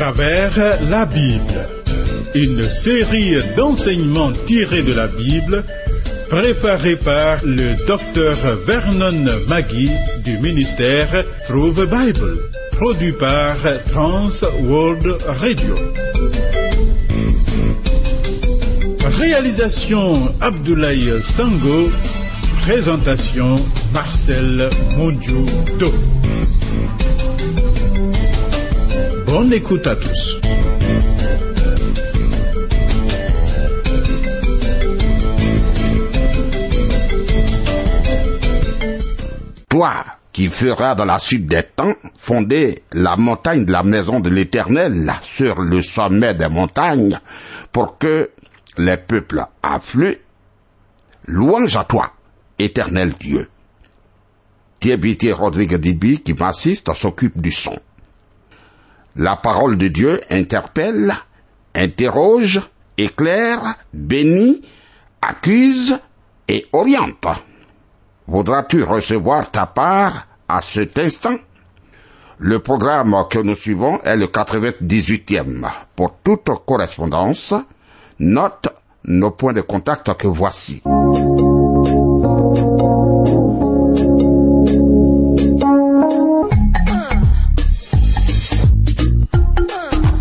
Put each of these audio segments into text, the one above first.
travers la Bible. Une série d'enseignements tirés de la Bible préparée par le docteur Vernon Maggie du ministère Through the Bible, produit par Trans World Radio. Réalisation Abdoulaye Sango, présentation Marcel Mondiou-Do. Bonne écoute à tous. Toi qui feras dans la suite des temps fonder la montagne de la maison de l'Éternel sur le sommet des montagnes pour que les peuples affluent, louange à toi, éternel Dieu. Thierry Rodrigue Dibi qui m'assiste s'occupe du son. La parole de Dieu interpelle, interroge, éclaire, bénit, accuse et oriente. Voudras-tu recevoir ta part à cet instant? Le programme que nous suivons est le 98e. Pour toute correspondance, note nos points de contact que voici.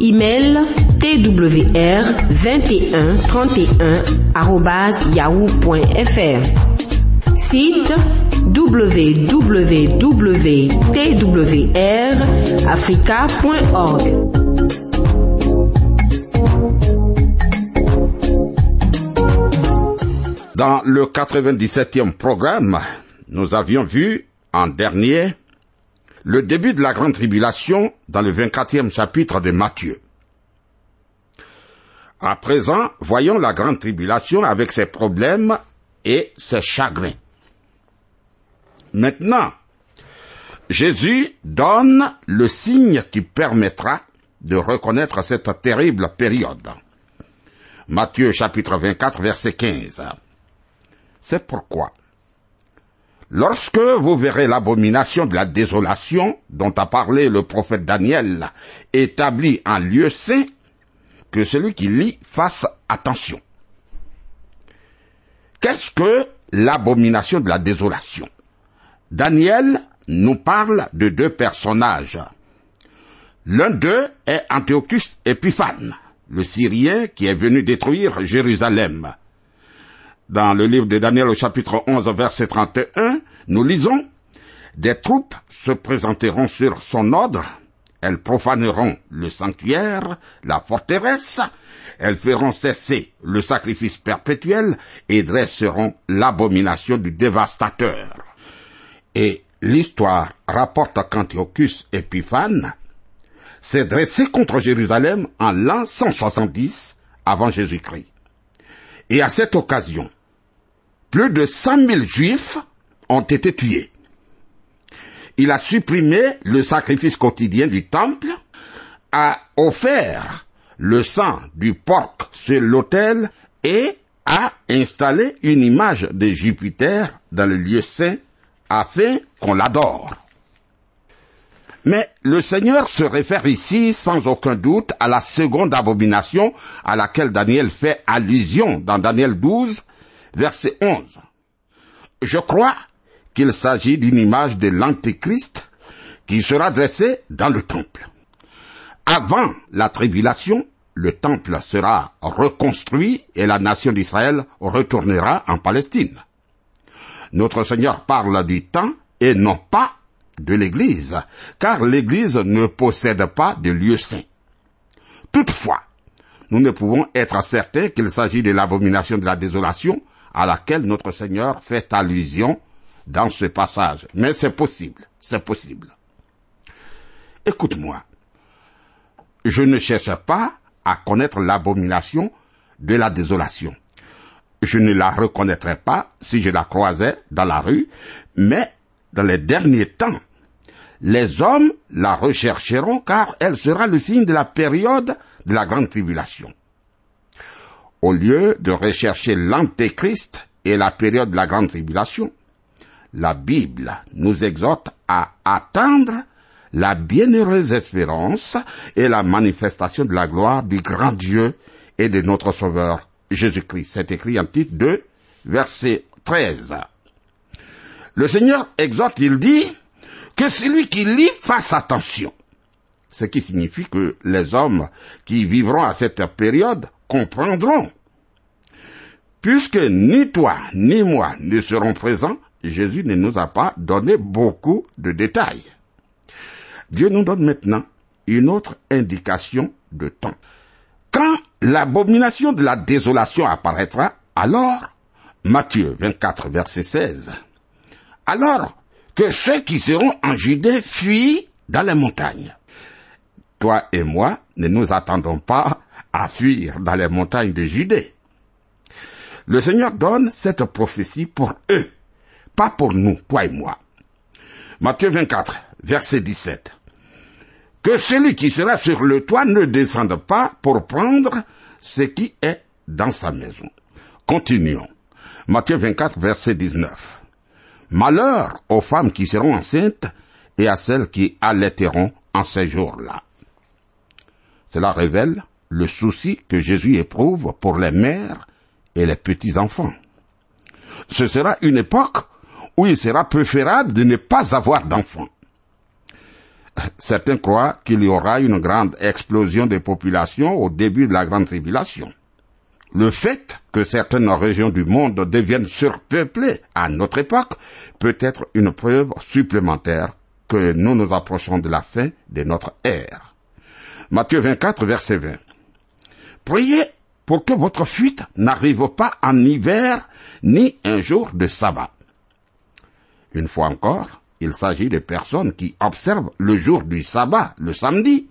Email twr 21 31 yahoo.fr. Site www.twrafrica.org. Dans le 97e programme, nous avions vu en dernier le début de la grande tribulation dans le 24e chapitre de Matthieu. À présent, voyons la grande tribulation avec ses problèmes et ses chagrins. Maintenant, Jésus donne le signe qui permettra de reconnaître cette terrible période. Matthieu chapitre 24 verset 15. C'est pourquoi, lorsque vous verrez l'abomination de la désolation dont a parlé le prophète Daniel établie en lieu saint, que celui qui lit fasse attention. Qu'est-ce que l'abomination de la désolation? Daniel nous parle de deux personnages. L'un d'eux est Antiochus Épiphane, le Syrien qui est venu détruire Jérusalem. Dans le livre de Daniel au chapitre 11 verset 31, nous lisons Des troupes se présenteront sur son ordre, elles profaneront le sanctuaire, la forteresse, elles feront cesser le sacrifice perpétuel et dresseront l'abomination du dévastateur. Et l'histoire rapporte qu'Antiochus Épiphane s'est dressé contre Jérusalem en l'an 170 avant Jésus-Christ. Et à cette occasion, plus de 100 000 juifs ont été tués. Il a supprimé le sacrifice quotidien du temple, a offert le sang du porc sur l'autel et a installé une image de Jupiter dans le lieu saint afin qu'on l'adore. Mais le Seigneur se réfère ici sans aucun doute à la seconde abomination à laquelle Daniel fait allusion dans Daniel 12, verset 11. Je crois qu'il s'agit d'une image de l'Antéchrist qui sera dressée dans le temple. Avant la tribulation, le temple sera reconstruit et la nation d'Israël retournera en Palestine. Notre Seigneur parle du temps et non pas de l'Église, car l'Église ne possède pas de lieu saint. Toutefois, nous ne pouvons être certains qu'il s'agit de l'abomination de la désolation à laquelle notre Seigneur fait allusion dans ce passage. Mais c'est possible, c'est possible. Écoute-moi. je ne cherche pas à connaître l'abomination de la désolation. Je ne la reconnaîtrais pas si je la croisais dans la rue, mais dans les derniers temps, les hommes la rechercheront car elle sera le signe de la période de la grande tribulation. Au lieu de rechercher l'antéchrist et la période de la grande tribulation, la Bible nous exhorte à attendre la bienheureuse espérance et la manifestation de la gloire du grand Dieu et de notre Sauveur Jésus-Christ. C'est écrit en titre 2, verset 13. Le Seigneur exhorte, il dit, que celui qui lit fasse attention. Ce qui signifie que les hommes qui vivront à cette période comprendront. Puisque ni toi ni moi ne serons présents, Jésus ne nous a pas donné beaucoup de détails. Dieu nous donne maintenant une autre indication de temps. Quand l'abomination de la désolation apparaîtra, alors, Matthieu 24, verset 16, alors que ceux qui seront en Judée fuient dans les montagnes. Toi et moi ne nous attendons pas à fuir dans les montagnes de Judée. Le Seigneur donne cette prophétie pour eux, pas pour nous, toi et moi. Matthieu 24, verset 17 que celui qui sera sur le toit ne descende pas pour prendre ce qui est dans sa maison. Continuons. Matthieu 24, verset 19. Malheur aux femmes qui seront enceintes et à celles qui allaiteront en ces jours-là. Cela révèle le souci que Jésus éprouve pour les mères et les petits-enfants. Ce sera une époque où il sera préférable de ne pas avoir d'enfants certains croient qu'il y aura une grande explosion des populations au début de la grande tribulation. Le fait que certaines régions du monde deviennent surpeuplées à notre époque peut être une preuve supplémentaire que nous nous approchons de la fin de notre ère. Matthieu 24, verset 20. Priez pour que votre fuite n'arrive pas en hiver ni un jour de sabbat. Une fois encore, il s'agit de personnes qui observent le jour du sabbat, le samedi.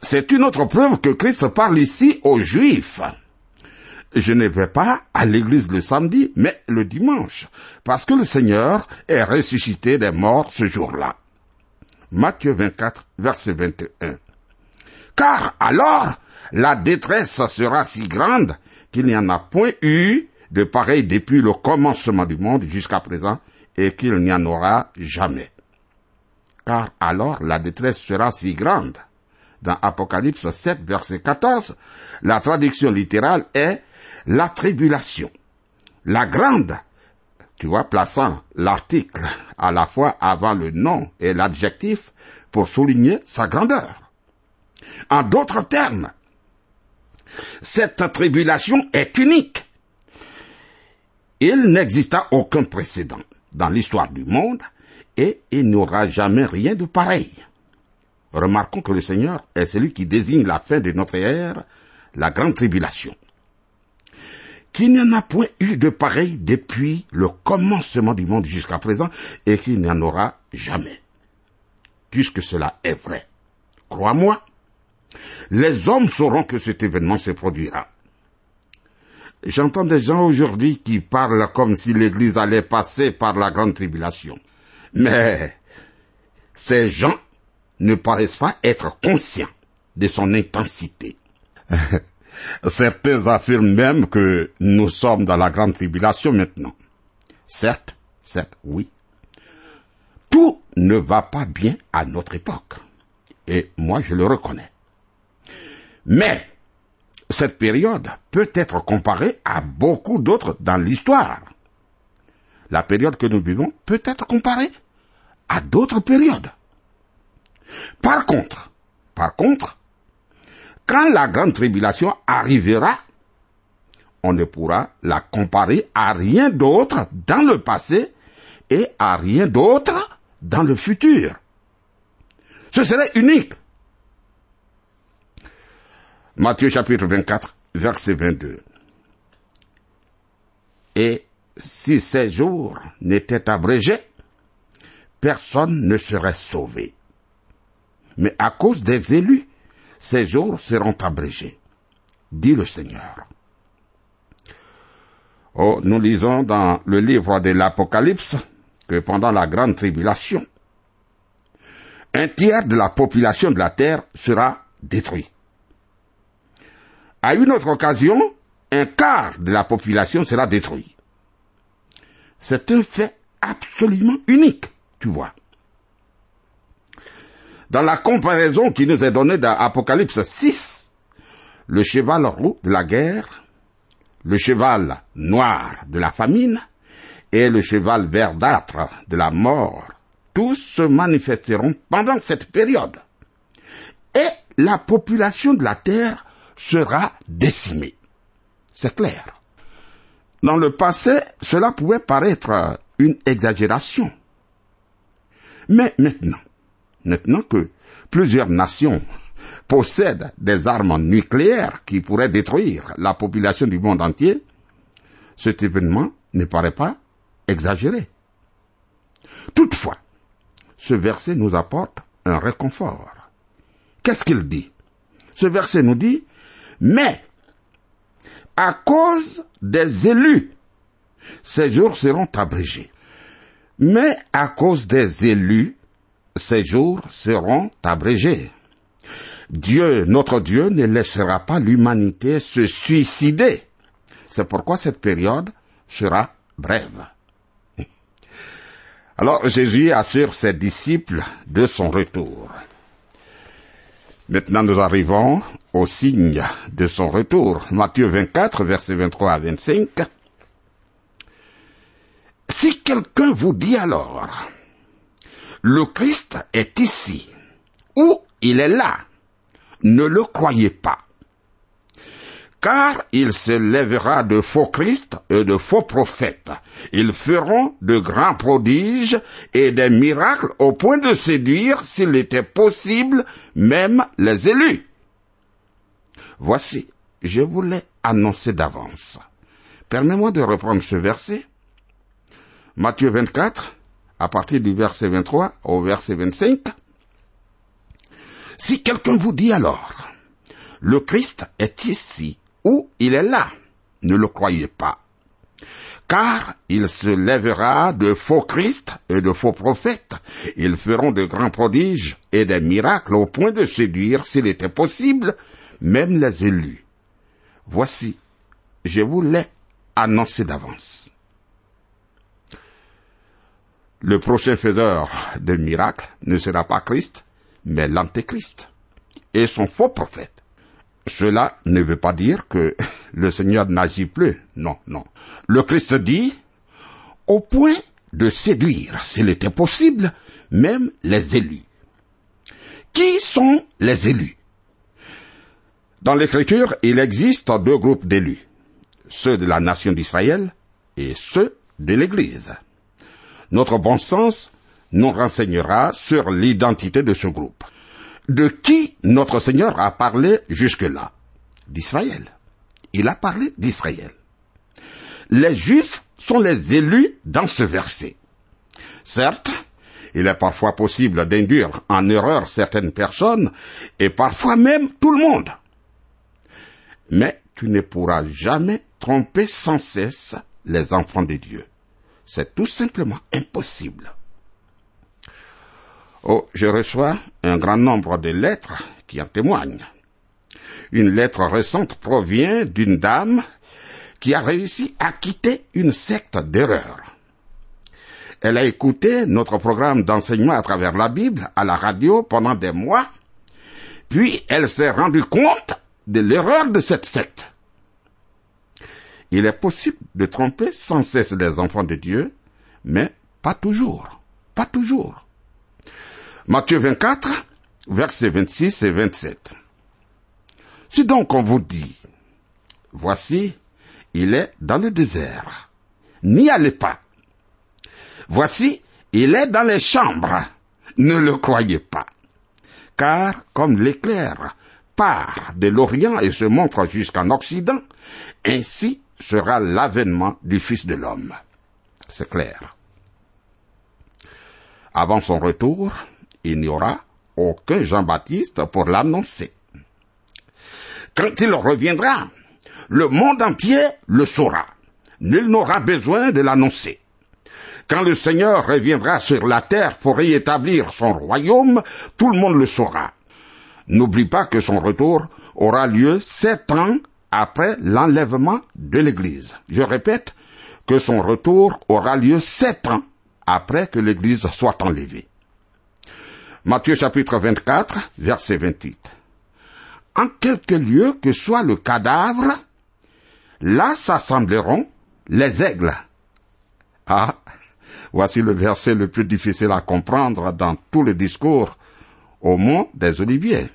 C'est une autre preuve que Christ parle ici aux Juifs. Je ne vais pas à l'église le samedi, mais le dimanche, parce que le Seigneur est ressuscité des morts ce jour-là. Matthieu 24, verset 21. Car alors, la détresse sera si grande qu'il n'y en a point eu de pareil depuis le commencement du monde jusqu'à présent, et qu'il n'y en aura jamais. Car alors la détresse sera si grande. Dans Apocalypse 7, verset 14, la traduction littérale est la tribulation. La grande, tu vois, plaçant l'article à la fois avant le nom et l'adjectif pour souligner sa grandeur. En d'autres termes, cette tribulation est unique. Il n'exista aucun précédent dans l'histoire du monde et il n'y aura jamais rien de pareil. Remarquons que le Seigneur est celui qui désigne la fin de notre ère, la grande tribulation. Qu'il n'y en a point eu de pareil depuis le commencement du monde jusqu'à présent et qu'il n'y en aura jamais. Puisque cela est vrai. Crois-moi, les hommes sauront que cet événement se produira. J'entends des gens aujourd'hui qui parlent comme si l'Église allait passer par la grande tribulation. Mais ces gens ne paraissent pas être conscients de son intensité. Certains affirment même que nous sommes dans la grande tribulation maintenant. Certes, certes, oui. Tout ne va pas bien à notre époque. Et moi, je le reconnais. Mais cette période peut être comparée à beaucoup d'autres dans l'histoire. La période que nous vivons peut être comparée à d'autres périodes. Par contre, par contre, quand la grande tribulation arrivera, on ne pourra la comparer à rien d'autre dans le passé et à rien d'autre dans le futur. Ce serait unique. Matthieu chapitre 24, verset 22. Et si ces jours n'étaient abrégés, personne ne serait sauvé. Mais à cause des élus ces jours seront abrégés, dit le Seigneur. Oh, nous lisons dans le livre de l'Apocalypse que pendant la grande tribulation, un tiers de la population de la terre sera détruit. À une autre occasion, un quart de la population sera détruit. C'est un fait absolument unique, tu vois. Dans la comparaison qui nous est donnée dans Apocalypse 6, le cheval roux de la guerre, le cheval noir de la famine et le cheval verdâtre de la mort, tous se manifesteront pendant cette période. Et la population de la terre sera décimée. C'est clair. Dans le passé, cela pouvait paraître une exagération. Mais maintenant, maintenant que plusieurs nations possèdent des armes nucléaires qui pourraient détruire la population du monde entier, cet événement ne paraît pas exagéré. Toutefois, ce verset nous apporte un réconfort. Qu'est-ce qu'il dit? Ce verset nous dit, mais à cause des élus, ces jours seront abrégés. Mais à cause des élus, ces jours seront abrégés. Dieu, notre Dieu, ne laissera pas l'humanité se suicider. C'est pourquoi cette période sera brève. Alors Jésus assure ses disciples de son retour. Maintenant nous arrivons au signe de son retour. Matthieu 24, versets 23 à 25. Si quelqu'un vous dit alors, le Christ est ici, ou il est là, ne le croyez pas. Car il se lèvera de faux Christ et de faux prophètes. Ils feront de grands prodiges et des miracles au point de séduire, s'il était possible, même les élus. Voici, je vous l'ai annoncé d'avance. Permets-moi de reprendre ce verset. Matthieu 24, à partir du verset 23 au verset 25. Si quelqu'un vous dit alors, le Christ est ici il est là, ne le croyez pas. Car il se lèvera de faux Christ et de faux prophètes. Ils feront de grands prodiges et des miracles au point de séduire, s'il était possible, même les élus. Voici, je vous l'ai annoncé d'avance. Le prochain faiseur de miracles ne sera pas Christ, mais l'antéchrist et son faux prophète. Cela ne veut pas dire que le Seigneur n'agit plus. Non, non. Le Christ dit, au point de séduire, s'il était possible, même les élus. Qui sont les élus? Dans l'Écriture, il existe deux groupes d'élus, ceux de la nation d'Israël et ceux de l'Église. Notre bon sens nous renseignera sur l'identité de ce groupe. De qui notre Seigneur a parlé jusque-là? D'Israël. Il a parlé d'Israël. Les Juifs sont les élus dans ce verset. Certes, il est parfois possible d'induire en erreur certaines personnes et parfois même tout le monde. Mais tu ne pourras jamais tromper sans cesse les enfants de Dieu. C'est tout simplement impossible. Oh, je reçois un grand nombre de lettres qui en témoignent. Une lettre récente provient d'une dame qui a réussi à quitter une secte d'erreur. Elle a écouté notre programme d'enseignement à travers la Bible à la radio pendant des mois, puis elle s'est rendue compte de l'erreur de cette secte. Il est possible de tromper sans cesse les enfants de Dieu, mais pas toujours, pas toujours. Matthieu 24, versets 26 et 27. Si donc on vous dit, voici, il est dans le désert, n'y allez pas. Voici, il est dans les chambres, ne le croyez pas. Car comme l'éclair part de l'Orient et se montre jusqu'en Occident, ainsi sera l'avènement du Fils de l'homme. C'est clair. Avant son retour, il n'y aura aucun Jean-Baptiste pour l'annoncer. Quand il reviendra, le monde entier le saura. Nul n'aura besoin de l'annoncer. Quand le Seigneur reviendra sur la terre pour y établir son royaume, tout le monde le saura. N'oublie pas que son retour aura lieu sept ans après l'enlèvement de l'Église. Je répète que son retour aura lieu sept ans après que l'Église soit enlevée. Matthieu chapitre 24, verset 28. En quelque lieu que soit le cadavre, là s'assembleront les aigles. Ah, voici le verset le plus difficile à comprendre dans tout le discours au mont des Oliviers.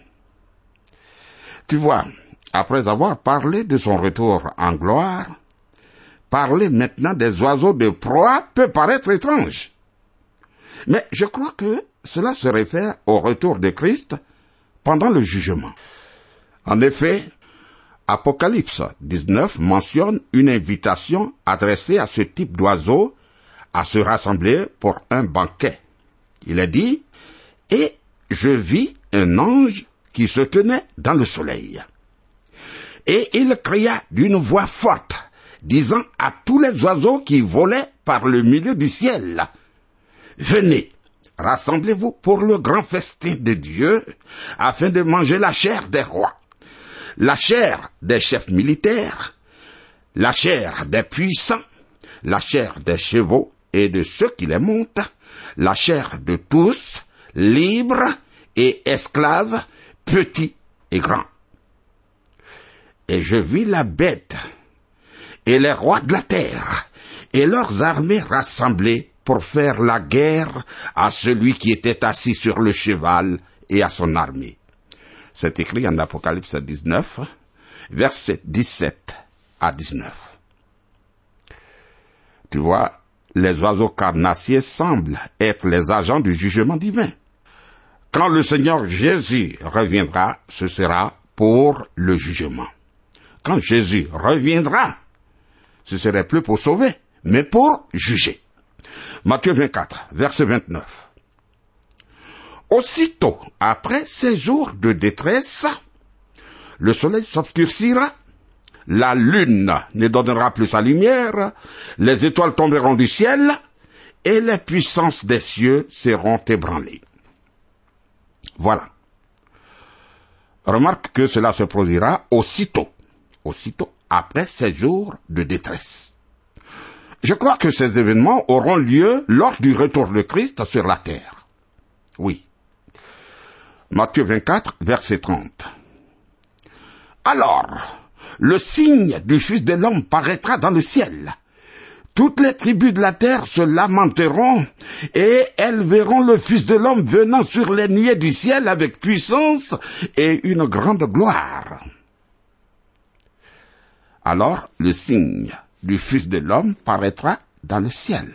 Tu vois, après avoir parlé de son retour en gloire, parler maintenant des oiseaux de proie peut paraître étrange. Mais je crois que cela se réfère au retour de Christ pendant le jugement. En effet, Apocalypse 19 mentionne une invitation adressée à ce type d'oiseaux à se rassembler pour un banquet. Il est dit, et je vis un ange qui se tenait dans le soleil. Et il cria d'une voix forte, disant à tous les oiseaux qui volaient par le milieu du ciel, Venez, rassemblez-vous pour le grand festin de Dieu, afin de manger la chair des rois, la chair des chefs militaires, la chair des puissants, la chair des chevaux et de ceux qui les montent, la chair de tous, libres et esclaves, petits et grands. Et je vis la bête et les rois de la terre et leurs armées rassemblées pour faire la guerre à celui qui était assis sur le cheval et à son armée. C'est écrit en Apocalypse 19, versets 17 à 19. Tu vois, les oiseaux carnassiers semblent être les agents du jugement divin. Quand le Seigneur Jésus reviendra, ce sera pour le jugement. Quand Jésus reviendra, ce serait plus pour sauver, mais pour juger. Matthieu 24, verset 29. Aussitôt après ces jours de détresse, le soleil s'obscurcira, la lune ne donnera plus sa lumière, les étoiles tomberont du ciel, et les puissances des cieux seront ébranlées. Voilà. Remarque que cela se produira aussitôt, aussitôt après ces jours de détresse. Je crois que ces événements auront lieu lors du retour de Christ sur la terre. Oui. Matthieu 24, verset 30. Alors, le signe du Fils de l'homme paraîtra dans le ciel. Toutes les tribus de la terre se lamenteront et elles verront le Fils de l'homme venant sur les nuées du ciel avec puissance et une grande gloire. Alors le signe du Fils de l'homme paraîtra dans le ciel.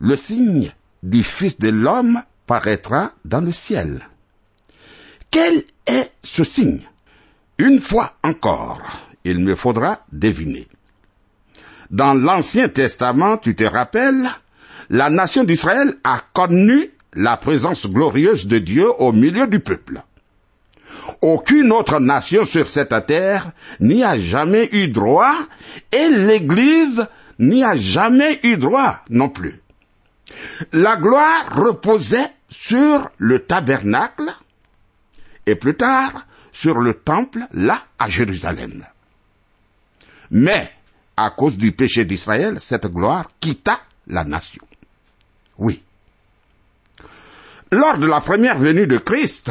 Le signe du Fils de l'homme paraîtra dans le ciel. Quel est ce signe? Une fois encore, il me faudra deviner. Dans l'Ancien Testament, tu te rappelles, la nation d'Israël a connu la présence glorieuse de Dieu au milieu du peuple. Aucune autre nation sur cette terre n'y a jamais eu droit et l'Église n'y a jamais eu droit non plus. La gloire reposait sur le tabernacle et plus tard sur le temple là à Jérusalem. Mais à cause du péché d'Israël, cette gloire quitta la nation. Oui. Lors de la première venue de Christ,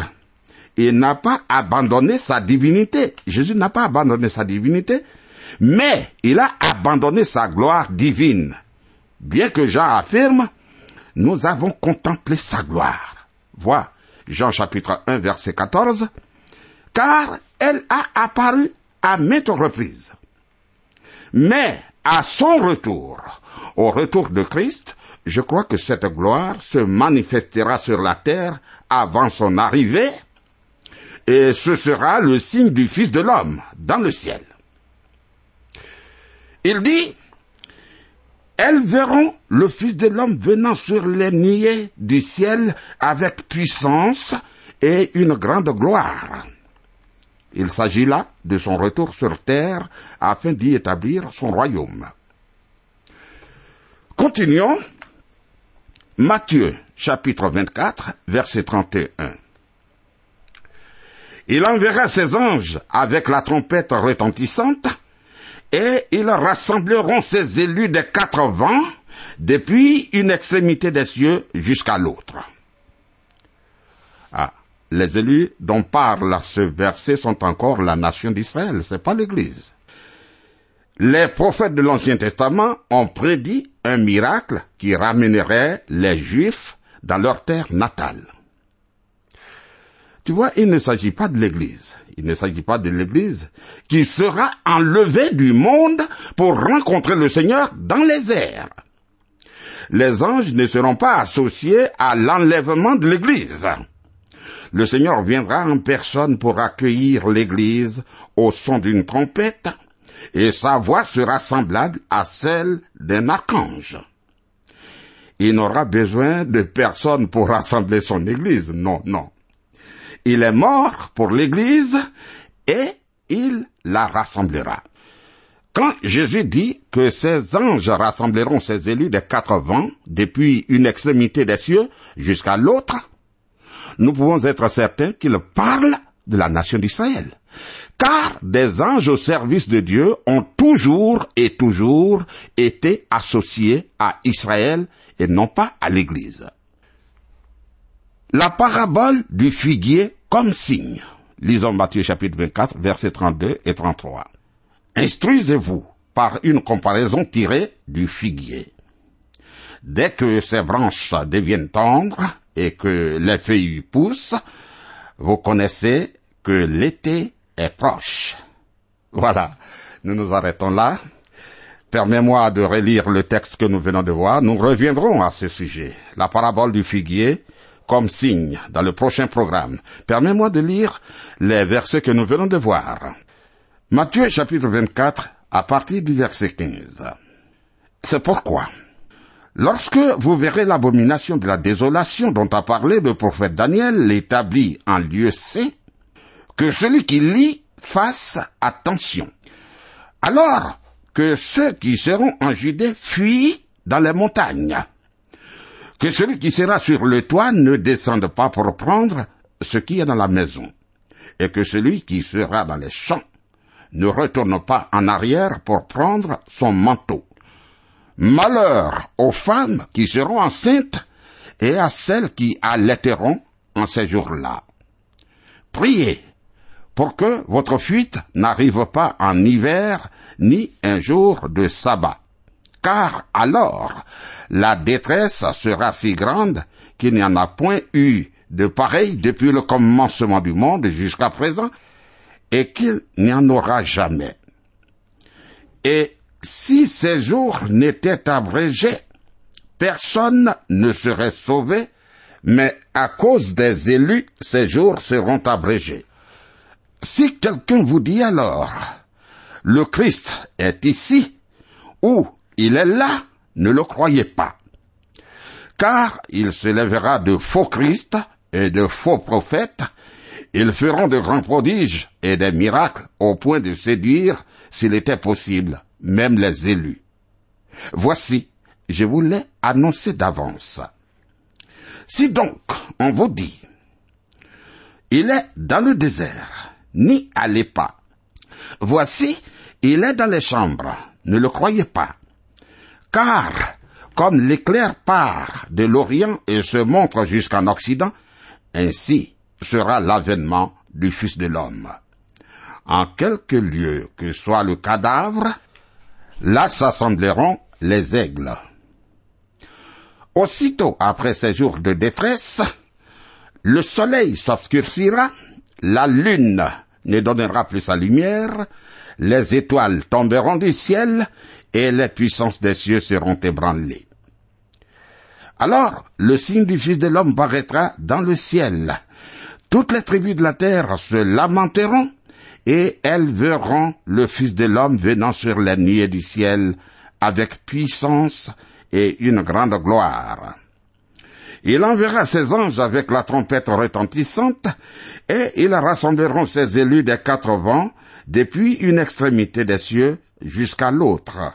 il n'a pas abandonné sa divinité. Jésus n'a pas abandonné sa divinité, mais il a abandonné sa gloire divine. Bien que Jean affirme, nous avons contemplé sa gloire. Vois Jean chapitre 1 verset 14, car elle a apparu à maintes reprises. Mais à son retour, au retour de Christ, je crois que cette gloire se manifestera sur la terre avant son arrivée et ce sera le signe du Fils de l'homme dans le ciel. Il dit, elles verront le Fils de l'homme venant sur les nuées du ciel avec puissance et une grande gloire. Il s'agit là de son retour sur terre afin d'y établir son royaume. Continuons. Matthieu chapitre 24 verset 31. Il enverra ses anges avec la trompette retentissante et ils rassembleront ses élus des quatre vents depuis une extrémité des cieux jusqu'à l'autre. Ah, les élus dont parle ce verset sont encore la nation d'Israël, c'est pas l'église. Les prophètes de l'Ancien Testament ont prédit un miracle qui ramènerait les Juifs dans leur terre natale. Tu vois, il ne s'agit pas de l'église. Il ne s'agit pas de l'église qui sera enlevée du monde pour rencontrer le Seigneur dans les airs. Les anges ne seront pas associés à l'enlèvement de l'église le Seigneur viendra en personne pour accueillir l'Église au son d'une trompette, et sa voix sera semblable à celle d'un archange. Il n'aura besoin de personne pour rassembler son Église, non, non. Il est mort pour l'Église et il la rassemblera. Quand Jésus dit que ses anges rassembleront ses élus des quatre vents, depuis une extrémité des cieux jusqu'à l'autre, nous pouvons être certains qu'il parle de la nation d'Israël. Car des anges au service de Dieu ont toujours et toujours été associés à Israël et non pas à l'Église. La parabole du figuier comme signe. Lisons Matthieu chapitre 24, versets 32 et 33. Instruisez-vous par une comparaison tirée du figuier. Dès que ses branches deviennent tendres et que les feuilles poussent, vous connaissez que l'été est proche. Voilà, nous nous arrêtons là. Permets-moi de relire le texte que nous venons de voir. Nous reviendrons à ce sujet, la parabole du figuier, comme signe dans le prochain programme. Permets-moi de lire les versets que nous venons de voir. Matthieu chapitre 24 à partir du verset 15. C'est pourquoi Lorsque vous verrez l'abomination de la désolation dont a parlé le prophète Daniel, l'établi en lieu saint, que celui qui lit fasse attention. Alors que ceux qui seront en Judée fuient dans les montagnes. Que celui qui sera sur le toit ne descende pas pour prendre ce qui est dans la maison. Et que celui qui sera dans les champs ne retourne pas en arrière pour prendre son manteau. Malheur aux femmes qui seront enceintes et à celles qui allaiteront en ces jours-là. Priez pour que votre fuite n'arrive pas en hiver ni un jour de sabbat. Car alors la détresse sera si grande qu'il n'y en a point eu de pareil depuis le commencement du monde jusqu'à présent et qu'il n'y en aura jamais. Et si ces jours n'étaient abrégés, personne ne serait sauvé, mais à cause des élus, ces jours seront abrégés. Si quelqu'un vous dit alors, le Christ est ici, ou il est là, ne le croyez pas. Car il se lèvera de faux Christ et de faux prophètes, ils feront de grands prodiges et des miracles au point de séduire, s'il était possible, même les élus. Voici, je vous l'ai annoncé d'avance. Si donc on vous dit, il est dans le désert, n'y allez pas. Voici, il est dans les chambres, ne le croyez pas. Car, comme l'éclair part de l'Orient et se montre jusqu'en Occident, ainsi sera l'avènement du Fils de l'homme. En quelque lieu que soit le cadavre, Là s'assembleront les aigles. Aussitôt après ces jours de détresse, le soleil s'obscurcira, la lune ne donnera plus sa lumière, les étoiles tomberont du ciel, et les puissances des cieux seront ébranlées. Alors le signe du Fils de l'homme paraîtra dans le ciel. Toutes les tribus de la terre se lamenteront, et elles verront le Fils de l'homme venant sur les nuées du ciel avec puissance et une grande gloire. Il enverra ses anges avec la trompette retentissante, et ils rassembleront ses élus des quatre vents, depuis une extrémité des cieux jusqu'à l'autre.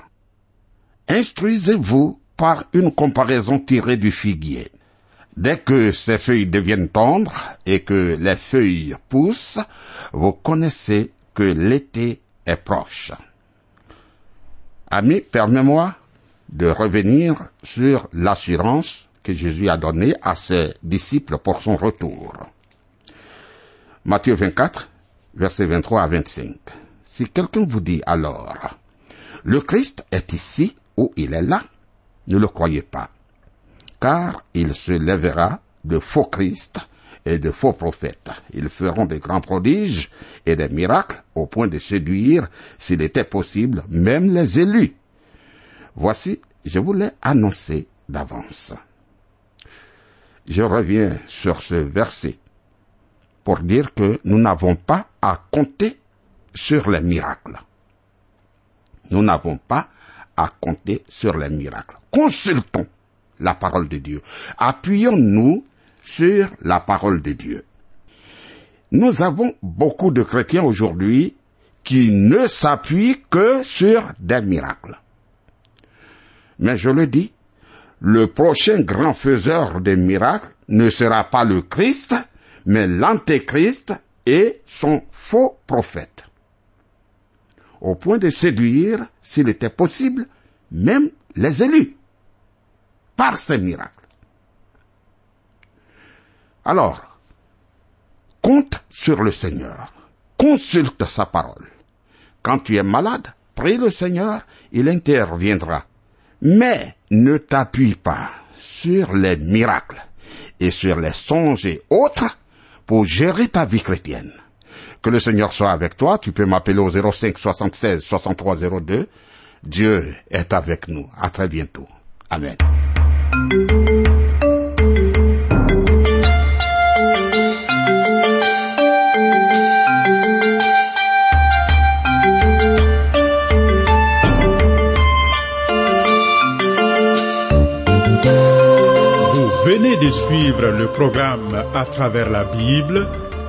Instruisez-vous par une comparaison tirée du figuier. Dès que ses feuilles deviennent tendres et que les feuilles poussent, vous connaissez que l'été est proche. Ami, permets-moi de revenir sur l'assurance que Jésus a donnée à ses disciples pour son retour. Matthieu 24, versets 23 à 25. Si quelqu'un vous dit alors, le Christ est ici ou il est là, ne le croyez pas, car il se lèvera de faux Christ et de faux prophètes. Ils feront des grands prodiges et des miracles au point de séduire, s'il était possible, même les élus. Voici, je vous l'ai annoncé d'avance. Je reviens sur ce verset pour dire que nous n'avons pas à compter sur les miracles. Nous n'avons pas à compter sur les miracles. Consultons la parole de Dieu. Appuyons-nous sur la parole de Dieu. Nous avons beaucoup de chrétiens aujourd'hui qui ne s'appuient que sur des miracles. Mais je le dis, le prochain grand faiseur des miracles ne sera pas le Christ, mais l'antéchrist et son faux prophète. Au point de séduire, s'il était possible, même les élus, par ces miracles. Alors, compte sur le Seigneur, consulte sa parole. Quand tu es malade, prie le Seigneur, il interviendra. Mais ne t'appuie pas sur les miracles et sur les songes et autres pour gérer ta vie chrétienne. Que le Seigneur soit avec toi. Tu peux m'appeler au 05 76 63 02. Dieu est avec nous. À très bientôt. Amen. Vous venez de suivre le programme à travers la Bible,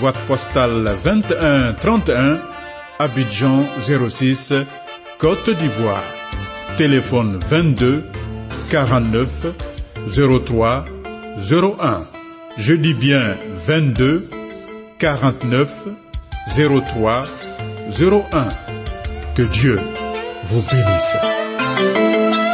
boîte postale 21 31, Abidjan 06, Côte d'Ivoire. Téléphone 22 49 03 01. Je dis bien 22 49 03 01. Que Dieu vous bénisse.